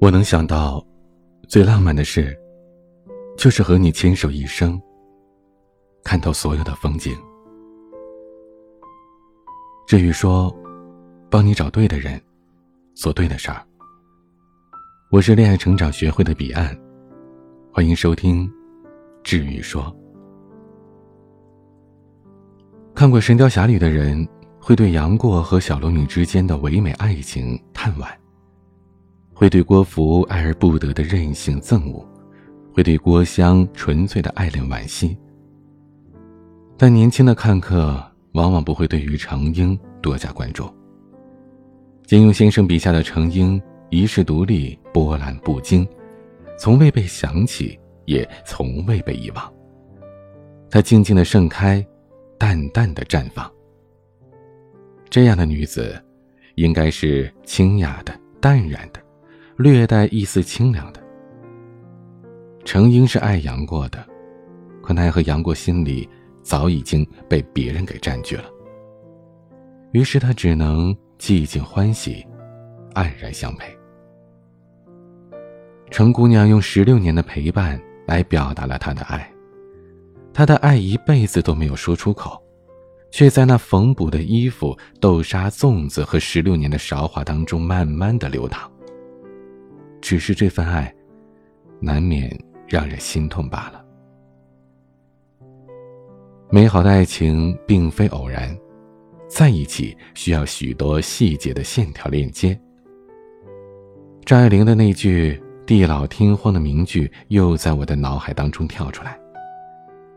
我能想到，最浪漫的事，就是和你牵手一生，看到所有的风景。至于说，帮你找对的人，做对的事儿，我是恋爱成长学会的彼岸，欢迎收听《治愈说》。看过《神雕侠侣》的人，会对杨过和小龙女之间的唯美爱情叹惋。会对郭芙爱而不得的任性憎恶，会对郭襄纯粹的爱恋惋惜。但年轻的看客往往不会对于程英多加关注。金庸先生笔下的程英一世独立，波澜不惊，从未被想起，也从未被遗忘。她静静的盛开，淡淡的绽放。这样的女子，应该是清雅的、淡然的。略带一丝清凉的。程英是爱杨过的，可奈何杨过心里早已经被别人给占据了。于是他只能寂静欢喜，黯然相陪。程姑娘用十六年的陪伴来表达了她的爱，她的爱一辈子都没有说出口，却在那缝补的衣服、豆沙、粽子和十六年的韶华当中慢慢的流淌。只是这份爱，难免让人心痛罢了。美好的爱情并非偶然，在一起需要许多细节的线条链接。张爱玲的那句地老天荒的名句又在我的脑海当中跳出来：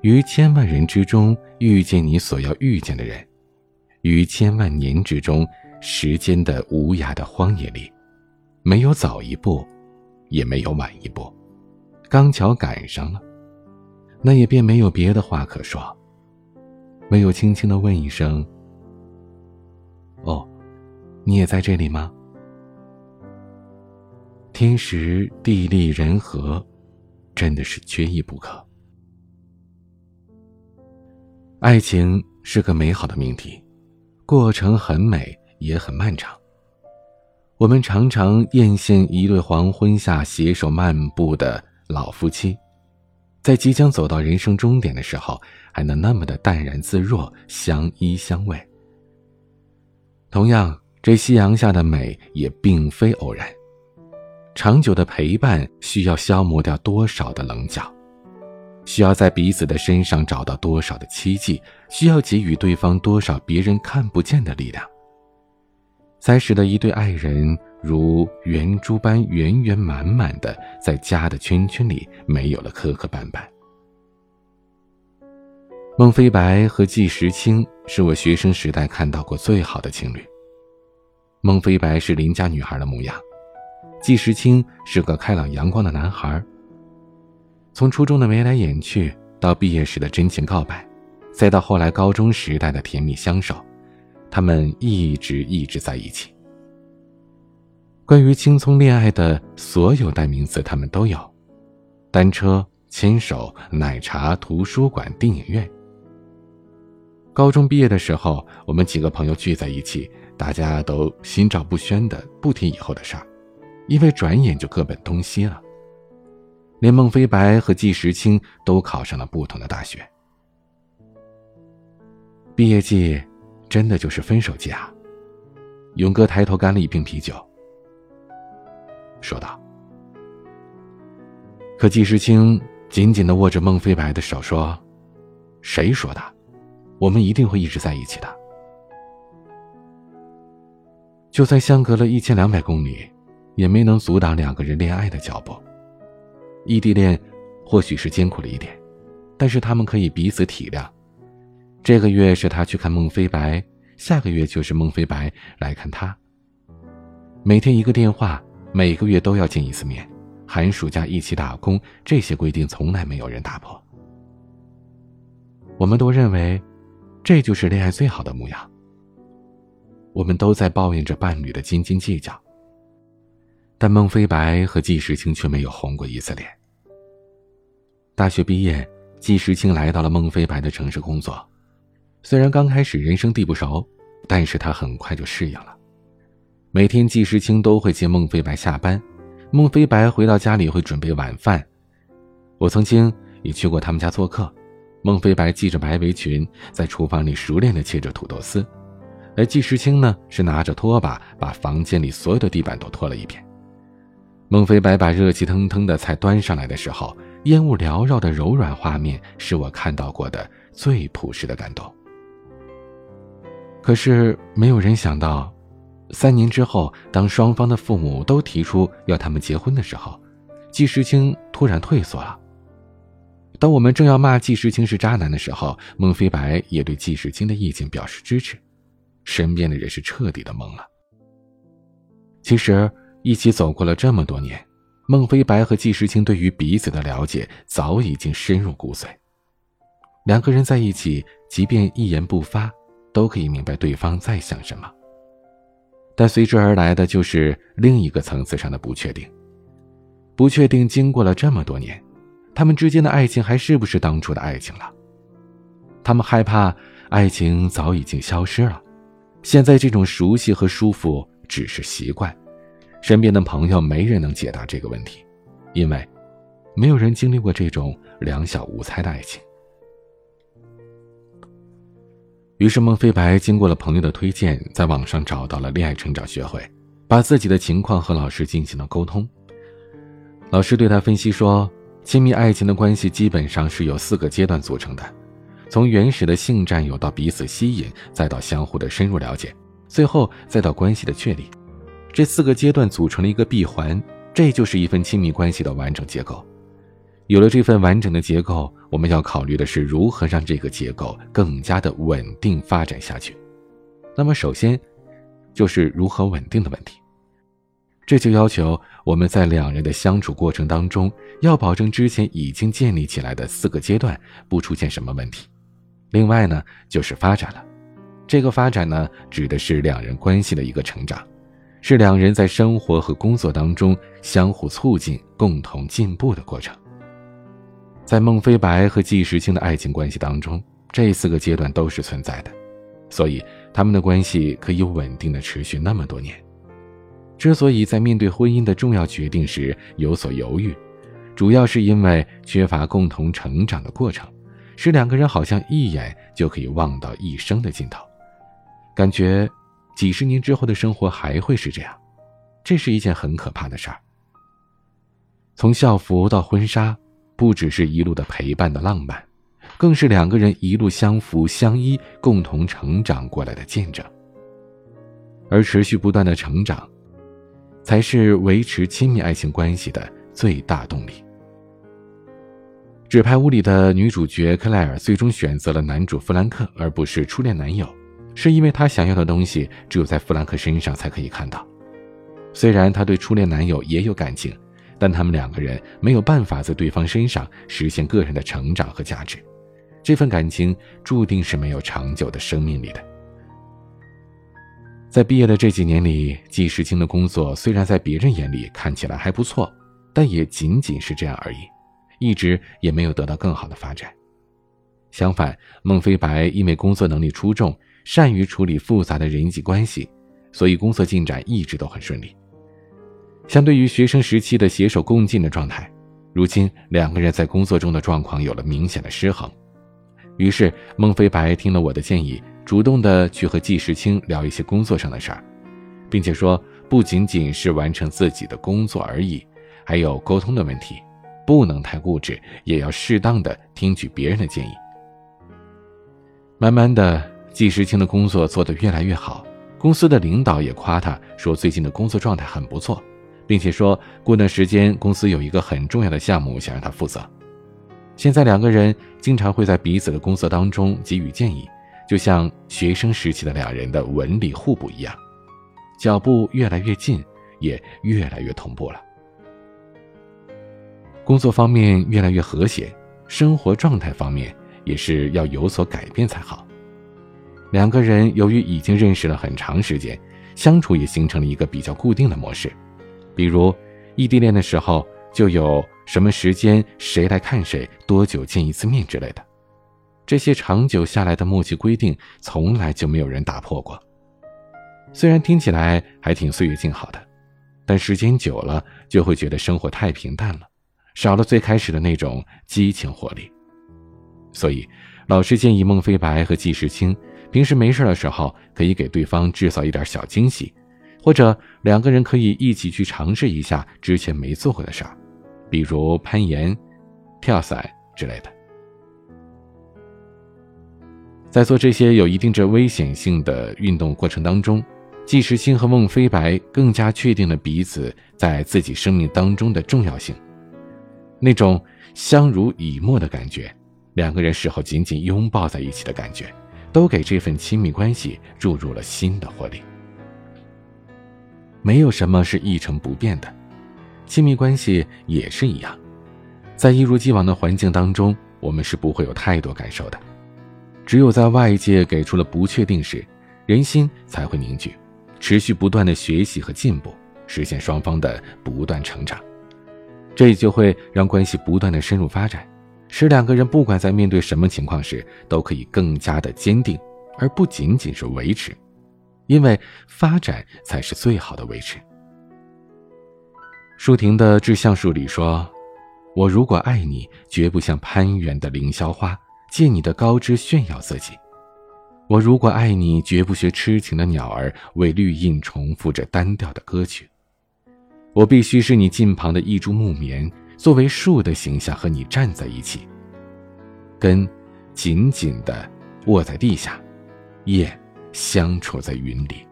于千万人之中遇见你所要遇见的人，于千万年之中，时间的无涯的荒野里，没有早一步。也没有晚一步，刚巧赶上了，那也便没有别的话可说，唯有轻轻的问一声：“哦，你也在这里吗？”天时地利人和，真的是缺一不可。爱情是个美好的命题，过程很美，也很漫长。我们常常艳羡一对黄昏下携手漫步的老夫妻，在即将走到人生终点的时候，还能那么的淡然自若，相依相偎。同样，这夕阳下的美也并非偶然。长久的陪伴需要消磨掉多少的棱角，需要在彼此的身上找到多少的奇迹，需要给予对方多少别人看不见的力量。才使得一对爱人如圆珠般圆圆满满的，在家的圈圈里没有了磕磕绊绊。孟非白和纪时清是我学生时代看到过最好的情侣。孟非白是邻家女孩的模样，纪时清是个开朗阳光的男孩。从初中的眉来眼去，到毕业时的真情告白，再到后来高中时代的甜蜜相守。他们一直一直在一起。关于青葱恋爱的所有代名词，他们都有：单车、牵手、奶茶、图书馆、电影院。高中毕业的时候，我们几个朋友聚在一起，大家都心照不宣的不提以后的事儿，因为转眼就各奔东西了。连孟非白和纪时清都考上了不同的大学。毕业季。真的就是分手季啊！勇哥抬头干了一瓶啤酒，说道：“可季时清紧紧的握着孟非白的手，说：‘谁说的？我们一定会一直在一起的。就算相隔了一千两百公里，也没能阻挡两个人恋爱的脚步。异地恋或许是艰苦了一点，但是他们可以彼此体谅。’”这个月是他去看孟非白，下个月就是孟非白来看他。每天一个电话，每个月都要见一次面，寒暑假一起打工，这些规定从来没有人打破。我们都认为，这就是恋爱最好的模样。我们都在抱怨着伴侣的斤斤计较，但孟非白和季时清却没有红过一次脸。大学毕业，季时清来到了孟非白的城市工作。虽然刚开始人生地不熟，但是他很快就适应了。每天季时清都会接孟非白下班，孟飞白回到家里会准备晚饭。我曾经也去过他们家做客，孟飞白系着白围裙，在厨房里熟练地切着土豆丝，而季时清呢是拿着拖把把房间里所有的地板都拖了一遍。孟飞白把热气腾腾的菜端上来的时候，烟雾缭绕的柔软画面是我看到过的最朴实的感动。可是没有人想到，三年之后，当双方的父母都提出要他们结婚的时候，季时清突然退缩了。当我们正要骂季时清是渣男的时候，孟非白也对季时清的意见表示支持，身边的人是彻底的懵了。其实。一起走过了这么多年，孟非白和季时清对于彼此的了解早已经深入骨髓。两个人在一起，即便一言不发，都可以明白对方在想什么。但随之而来的就是另一个层次上的不确定。不确定，经过了这么多年，他们之间的爱情还是不是当初的爱情了？他们害怕爱情早已经消失了，现在这种熟悉和舒服只是习惯。身边的朋友没人能解答这个问题，因为没有人经历过这种两小无猜的爱情。于是孟非白经过了朋友的推荐，在网上找到了恋爱成长学会，把自己的情况和老师进行了沟通。老师对他分析说，亲密爱情的关系基本上是由四个阶段组成的，从原始的性占有到彼此吸引，再到相互的深入了解，最后再到关系的确立。这四个阶段组成了一个闭环，这就是一份亲密关系的完整结构。有了这份完整的结构，我们要考虑的是如何让这个结构更加的稳定发展下去。那么，首先就是如何稳定的问题。这就要求我们在两人的相处过程当中，要保证之前已经建立起来的四个阶段不出现什么问题。另外呢，就是发展了。这个发展呢，指的是两人关系的一个成长。是两人在生活和工作当中相互促进、共同进步的过程。在孟飞白和季时清的爱情关系当中，这四个阶段都是存在的，所以他们的关系可以稳定的持续那么多年。之所以在面对婚姻的重要决定时有所犹豫，主要是因为缺乏共同成长的过程，使两个人好像一眼就可以望到一生的尽头，感觉。几十年之后的生活还会是这样，这是一件很可怕的事儿。从校服到婚纱，不只是一路的陪伴的浪漫，更是两个人一路相扶相依、共同成长过来的见证。而持续不断的成长，才是维持亲密爱情关系的最大动力。纸牌屋里的女主角克莱尔最终选择了男主弗兰克，而不是初恋男友。是因为他想要的东西只有在弗兰克身上才可以看到。虽然他对初恋男友也有感情，但他们两个人没有办法在对方身上实现个人的成长和价值。这份感情注定是没有长久的生命力的。在毕业的这几年里，季时清的工作虽然在别人眼里看起来还不错，但也仅仅是这样而已，一直也没有得到更好的发展。相反，孟非白因为工作能力出众。善于处理复杂的人际关系，所以工作进展一直都很顺利。相对于学生时期的携手共进的状态，如今两个人在工作中的状况有了明显的失衡。于是孟非白听了我的建议，主动的去和季时清聊一些工作上的事儿，并且说不仅仅是完成自己的工作而已，还有沟通的问题，不能太固执，也要适当的听取别人的建议。慢慢的。季时清的工作做得越来越好，公司的领导也夸他说最近的工作状态很不错，并且说过段时间公司有一个很重要的项目想让他负责。现在两个人经常会在彼此的工作当中给予建议，就像学生时期的两人的文理互补一样，脚步越来越近，也越来越同步了。工作方面越来越和谐，生活状态方面也是要有所改变才好。两个人由于已经认识了很长时间，相处也形成了一个比较固定的模式，比如异地恋的时候就有什么时间谁来看谁，多久见一次面之类的，这些长久下来的默契规定，从来就没有人打破过。虽然听起来还挺岁月静好的，但时间久了就会觉得生活太平淡了，少了最开始的那种激情活力。所以，老师建议孟非白和季时清平时没事的时候可以给对方制造一点小惊喜，或者两个人可以一起去尝试一下之前没做过的事儿，比如攀岩、跳伞之类的。在做这些有一定着危险性的运动过程当中。季时清和孟非白更加确定了彼此在自己生命当中的重要性，那种相濡以沫的感觉，两个人事后紧紧拥抱在一起的感觉，都给这份亲密关系注入了新的活力。没有什么是一成不变的，亲密关系也是一样，在一如既往的环境当中，我们是不会有太多感受的，只有在外界给出了不确定时，人心才会凝聚。持续不断的学习和进步，实现双方的不断成长，这也就会让关系不断的深入发展，使两个人不管在面对什么情况时，都可以更加的坚定，而不仅仅是维持，因为发展才是最好的维持。舒婷的《致橡树》里说：“我如果爱你，绝不像攀援的凌霄花，借你的高枝炫耀自己。”我如果爱你，绝不学痴情的鸟儿为绿荫重复着单调的歌曲。我必须是你近旁的一株木棉，作为树的形象和你站在一起，根紧紧地握在地下，叶相处在云里。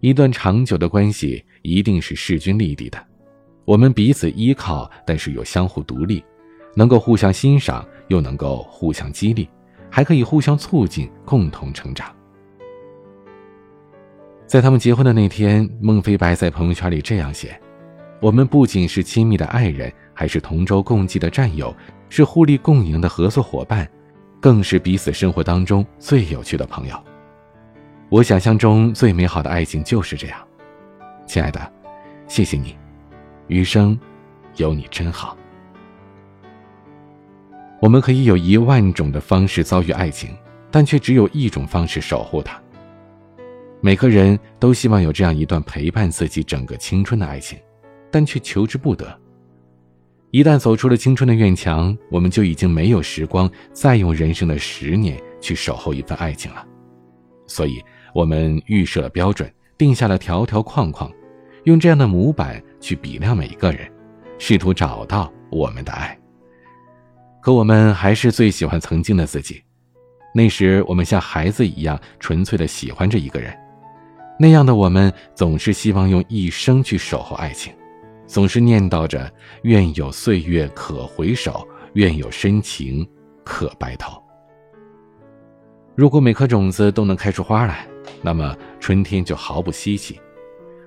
一段长久的关系一定是势均力敌的，我们彼此依靠，但是又相互独立，能够互相欣赏，又能够互相激励。还可以互相促进，共同成长。在他们结婚的那天，孟非白在朋友圈里这样写：“我们不仅是亲密的爱人，还是同舟共济的战友，是互利共赢的合作伙伴，更是彼此生活当中最有趣的朋友。”我想象中最美好的爱情就是这样，亲爱的，谢谢你，余生有你真好。我们可以有一万种的方式遭遇爱情，但却只有一种方式守护它。每个人都希望有这样一段陪伴自己整个青春的爱情，但却求之不得。一旦走出了青春的院墙，我们就已经没有时光再用人生的十年去守候一份爱情了。所以，我们预设了标准，定下了条条框框，用这样的模板去比量每一个人，试图找到我们的爱。可我们还是最喜欢曾经的自己，那时我们像孩子一样纯粹的喜欢着一个人，那样的我们总是希望用一生去守候爱情，总是念叨着愿有岁月可回首，愿有深情可白头。如果每颗种子都能开出花来，那么春天就毫不稀奇；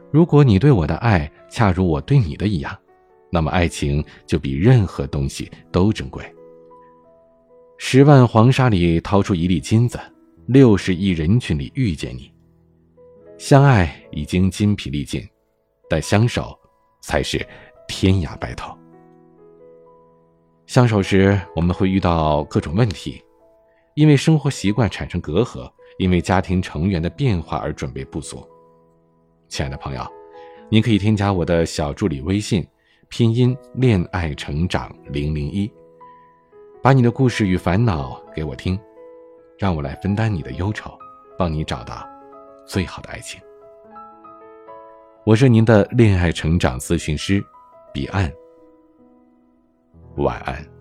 如果你对我的爱恰如我对你的一样，那么爱情就比任何东西都珍贵。十万黄沙里掏出一粒金子，六十亿人群里遇见你。相爱已经筋疲力尽，但相守才是天涯白头。相守时，我们会遇到各种问题，因为生活习惯产生隔阂，因为家庭成员的变化而准备不足。亲爱的朋友，您可以添加我的小助理微信，拼音恋爱成长零零一。把你的故事与烦恼给我听，让我来分担你的忧愁，帮你找到最好的爱情。我是您的恋爱成长咨询师，彼岸。晚安。